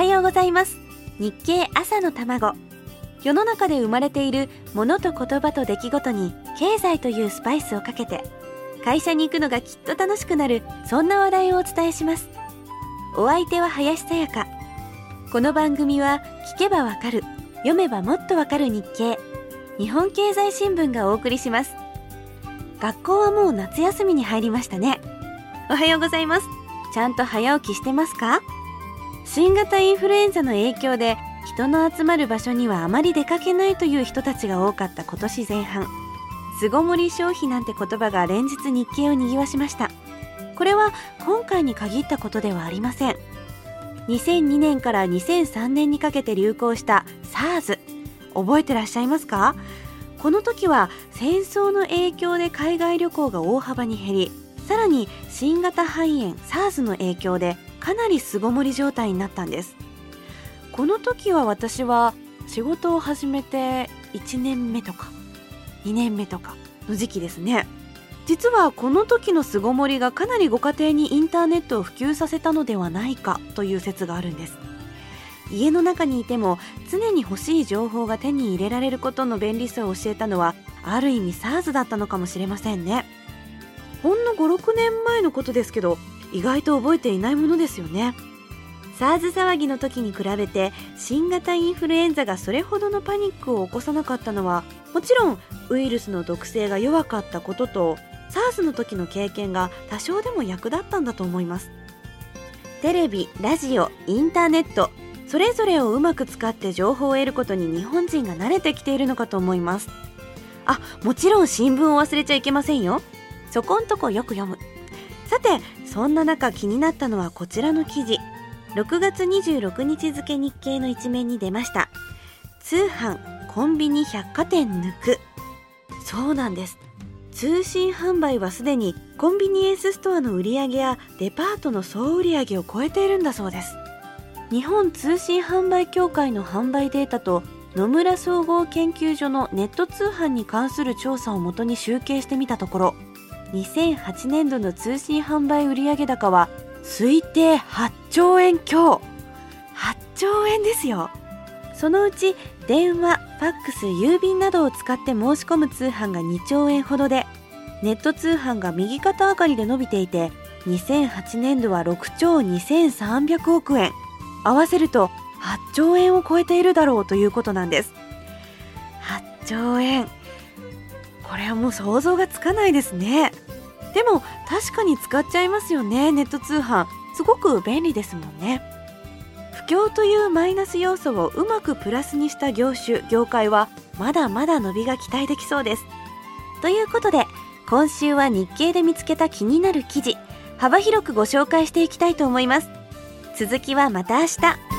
はようございます。日経朝の卵。世の中で生まれているものと言葉と出来事に経済というスパイスをかけて会社に行くのがきっと楽しくなるそんな話題をお伝えします。お相手は林さやか。この番組は聞けばわかる読めばもっとわかる日経。日本経済新聞がお送りします。学校はもう夏休みに入りましたね。おはようございます。ちゃんと早起きしてますか？新型インフルエンザの影響で人の集まる場所にはあまり出かけないという人たちが多かった今年前半。巣ごもり消費なんて言葉が連日日経を賑わしました。これは今回に限ったことではありません。2002年から2003年にかけて流行した SARS 覚えてらっしゃいますか？この時は戦争の影響で海外旅行が大幅に減りさらに新型肺炎 SARS の影響でかなり巣ごもり状態になったんです。この時は私は仕事を始めて1年目とか2年目とかの時期ですね。実はこの時の巣ごもりがかなりご家庭にインターネットを普及させたのではないかという説があるんです。家の中にいても常に欲しい情報が手に入れられることの便利さを教えたのはある意味 SARS だったのかもしれませんね。ほんの56年前のことですけど意外と覚えていないものですよね。SARS 騒ぎの時に比べて新型インフルエンザがそれほどのパニックを起こさなかったのはもちろんウイルスの毒性が弱かったことと SARS の時の経験が多少でも役立ったんだと思います。テレビラジオインターネットそれぞれをうまく使って情報を得ることに日本人が慣れてきているのかと思います。あもちろん新聞を忘れちゃいけませんよ。そこんとこよく読む。さてそんな中気になったのはこちらの記事。6月26日付日経の一面に出ました。通販コンビニ百貨店抜く。そうなんです。通信販売はすでにコンビニエンスストアの売り上げやデパートの総売上を超えているんだそうです。日本通信販売協会の販売データと野村総合研究所のネット通販に関する調査をもとに集計してみたところ2008年度の通信販売売上高は推定8兆円強。8兆円ですよ。そのうち電話、ファックス、郵便などを使って申し込む通販が2兆円ほどでネット通販が右肩上がりで伸びていて2008年度は6兆2300億円。合わせると8兆円を超えているだろうということなんです。8兆円。これはもう想像がつかないですね。でも確かに使っちゃいますよねネット通販。すごく便利ですもんね。不況というマイナス要素をうまくプラスにした業種業界はまだまだ伸びが期待できそうです。ということで今週は日経で見つけた気になる記事幅広くご紹介していきたいと思います。続きはまた明日。